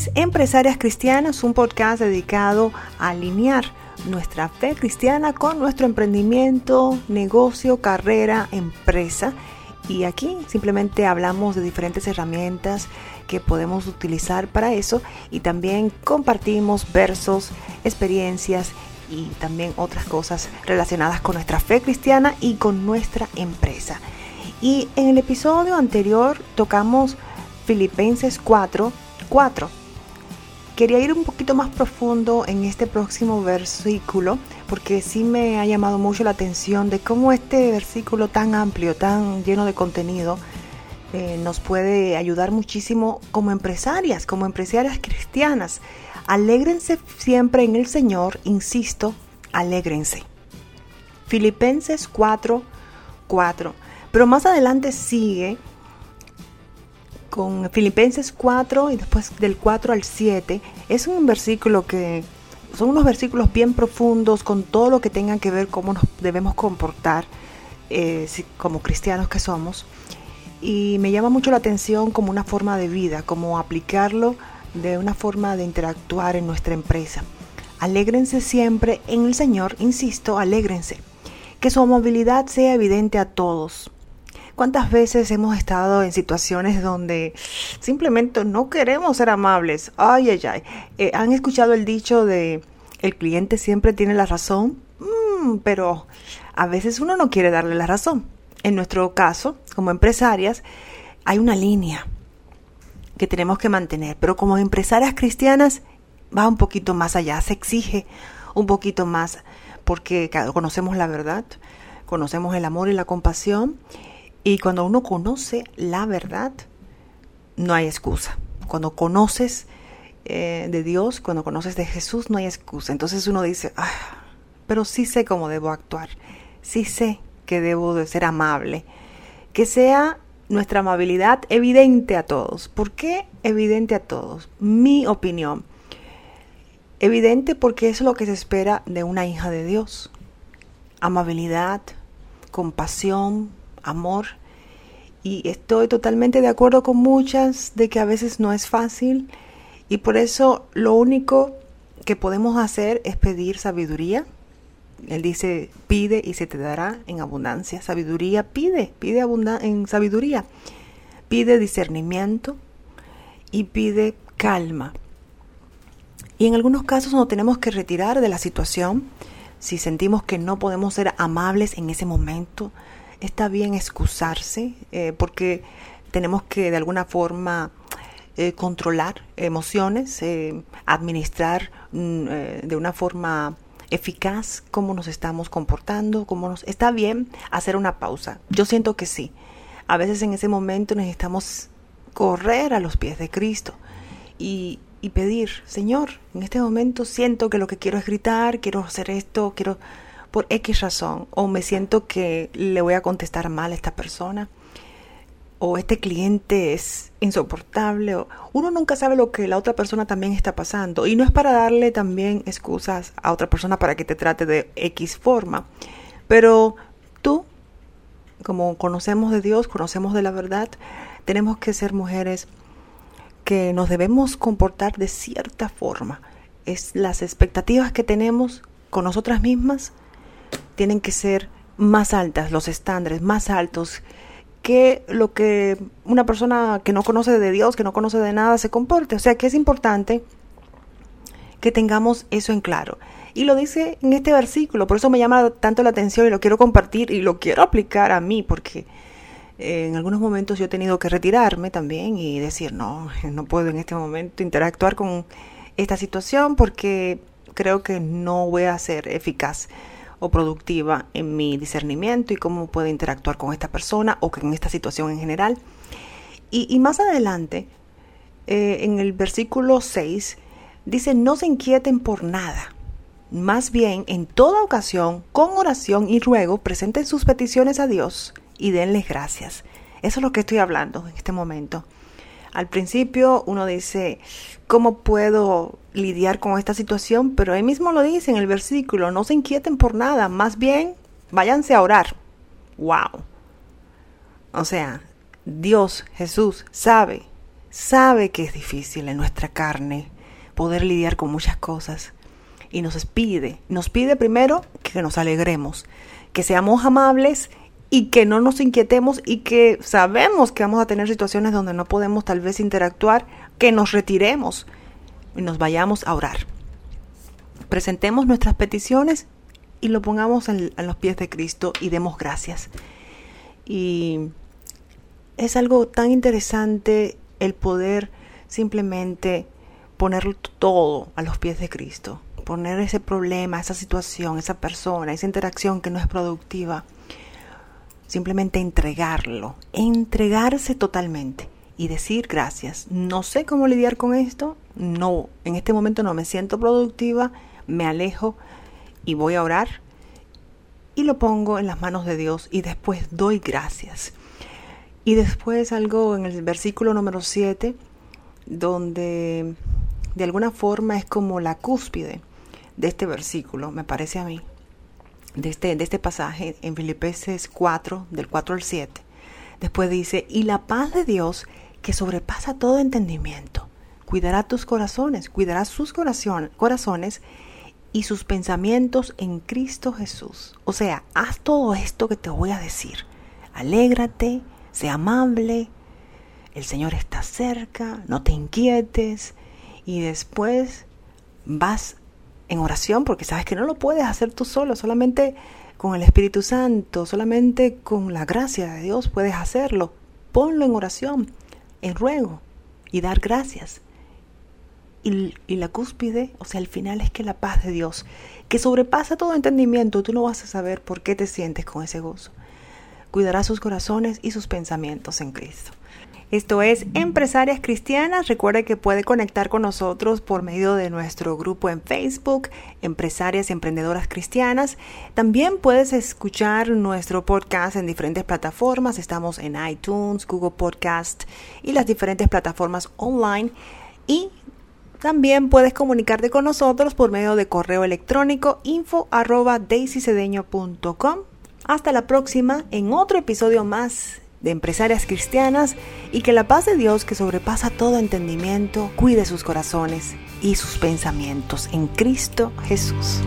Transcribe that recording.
es Empresarias Cristianas, un podcast dedicado a alinear nuestra fe cristiana con nuestro emprendimiento, negocio, carrera, empresa. Y aquí simplemente hablamos de diferentes herramientas que podemos utilizar para eso y también compartimos versos, experiencias y también otras cosas relacionadas con nuestra fe cristiana y con nuestra empresa. Y en el episodio anterior tocamos Filipenses 4, 4. Quería ir un poquito más profundo en este próximo versículo porque sí me ha llamado mucho la atención de cómo este versículo tan amplio, tan lleno de contenido, eh, nos puede ayudar muchísimo como empresarias, como empresarias cristianas. Alégrense siempre en el Señor, insisto, alégrense. Filipenses 4, 4. Pero más adelante sigue con Filipenses 4 y después del 4 al 7. Es un versículo que son unos versículos bien profundos con todo lo que tenga que ver cómo nos debemos comportar eh, como cristianos que somos. Y me llama mucho la atención como una forma de vida, como aplicarlo de una forma de interactuar en nuestra empresa. Alégrense siempre en el Señor, insisto, alégrense. Que su amabilidad sea evidente a todos. ¿Cuántas veces hemos estado en situaciones donde simplemente no queremos ser amables? Ay, ay, ay. Eh, ¿Han escuchado el dicho de el cliente siempre tiene la razón? Mm, pero a veces uno no quiere darle la razón. En nuestro caso, como empresarias, hay una línea que tenemos que mantener, pero como empresarias cristianas va un poquito más allá, se exige un poquito más porque conocemos la verdad, conocemos el amor y la compasión y cuando uno conoce la verdad, no hay excusa. Cuando conoces eh, de Dios, cuando conoces de Jesús, no hay excusa. Entonces uno dice, ah, pero sí sé cómo debo actuar, sí sé que debo de ser amable, que sea nuestra amabilidad evidente a todos. ¿Por qué evidente a todos? Mi opinión. Evidente porque es lo que se espera de una hija de Dios. Amabilidad, compasión, amor. Y estoy totalmente de acuerdo con muchas de que a veces no es fácil y por eso lo único que podemos hacer es pedir sabiduría. Él dice, pide y se te dará en abundancia. Sabiduría, pide, pide en sabiduría. Pide discernimiento y pide calma. Y en algunos casos nos tenemos que retirar de la situación si sentimos que no podemos ser amables en ese momento, está bien excusarse eh, porque tenemos que de alguna forma eh, controlar emociones, eh, administrar mm, de una forma eficaz cómo nos estamos comportando, cómo nos está bien hacer una pausa. Yo siento que sí. A veces en ese momento necesitamos correr a los pies de Cristo y, y pedir, Señor, en este momento siento que lo que quiero es gritar, quiero hacer esto, quiero por X razón, o me siento que le voy a contestar mal a esta persona, o este cliente es insoportable, o uno nunca sabe lo que la otra persona también está pasando, y no es para darle también excusas a otra persona para que te trate de X forma, pero tú, como conocemos de Dios, conocemos de la verdad, tenemos que ser mujeres que nos debemos comportar de cierta forma. Es las expectativas que tenemos con nosotras mismas tienen que ser más altas, los estándares más altos que lo que una persona que no conoce de Dios, que no conoce de nada, se comporte. O sea que es importante que tengamos eso en claro. Y lo dice en este versículo, por eso me llama tanto la atención y lo quiero compartir y lo quiero aplicar a mí, porque en algunos momentos yo he tenido que retirarme también y decir, no, no puedo en este momento interactuar con esta situación porque creo que no voy a ser eficaz o productiva en mi discernimiento y cómo puedo interactuar con esta persona o con esta situación en general. Y, más adelante, eh, en el versículo 6, dice, no se inquieten por nada. Más bien, en toda ocasión, con oración y ruego, presenten sus peticiones a Dios y denles gracias. Eso es lo que estoy hablando en este momento. Al principio uno dice, ¿cómo puedo lidiar con esta situación? Pero ahí mismo lo dice en el versículo, no se inquieten por nada, más bien váyanse a orar. ¡Wow! O sea, Dios, Jesús, sabe sabe que es difícil en nuestra carne poder lidiar con muchas cosas y nos pide, nos pide primero que nos alegremos, que seamos amables y que no nos inquietemos y que sabemos que vamos a tener situaciones donde no podemos tal vez interactuar, que nos retiremos y nos vayamos a orar. Presentemos nuestras peticiones y lo pongamos en, los pies de Cristo y demos gracias. Y es algo tan interesante el poder simplemente poner todo a los pies de Cristo, poner ese problema, esa situación, esa persona, esa interacción que no es productiva simplemente entregarlo, entregarse totalmente y decir gracias. No sé cómo lidiar con esto, no, en este momento no me siento productiva, me alejo y voy a orar y lo pongo en las manos de Dios y después doy gracias. Y después algo en el versículo número 7, donde de alguna forma es como la cúspide de este versículo, me parece a mí de este, de este pasaje en Filipenses 4, del 4 al 7. Después dice, y la paz de Dios que sobrepasa todo entendimiento, cuidará tus corazones, cuidará sus corazones y sus pensamientos en Cristo Jesús. O sea, haz todo esto que te voy a decir. Alégrate, sé amable, el Señor está cerca, no te inquietes y después vas en oración, porque sabes que no lo puedes hacer tú solo, solamente con el Espíritu Santo, solamente con la gracia de Dios puedes hacerlo. Ponlo en oración, en ruego y dar gracias. Y, y, la cúspide, o sea, el final es que la paz de Dios, que sobrepasa todo entendimiento, tú no vas a saber por qué te sientes con ese gozo. Cuidará sus corazones y sus pensamientos en Cristo. Esto es Empresarias Cristianas. Recuerde que puede conectar con nosotros por medio de nuestro grupo en Facebook, Empresarias y Emprendedoras Cristianas. También puedes escuchar nuestro podcast en diferentes plataformas. Estamos en iTunes, Google Podcast y las diferentes plataformas online. Y también puedes comunicarte con nosotros por medio de correo electrónico info arroba Hasta la próxima en otro episodio más de empresarias cristianas y que la paz de Dios que sobrepasa todo entendimiento cuide sus corazones y sus pensamientos en Cristo Jesús.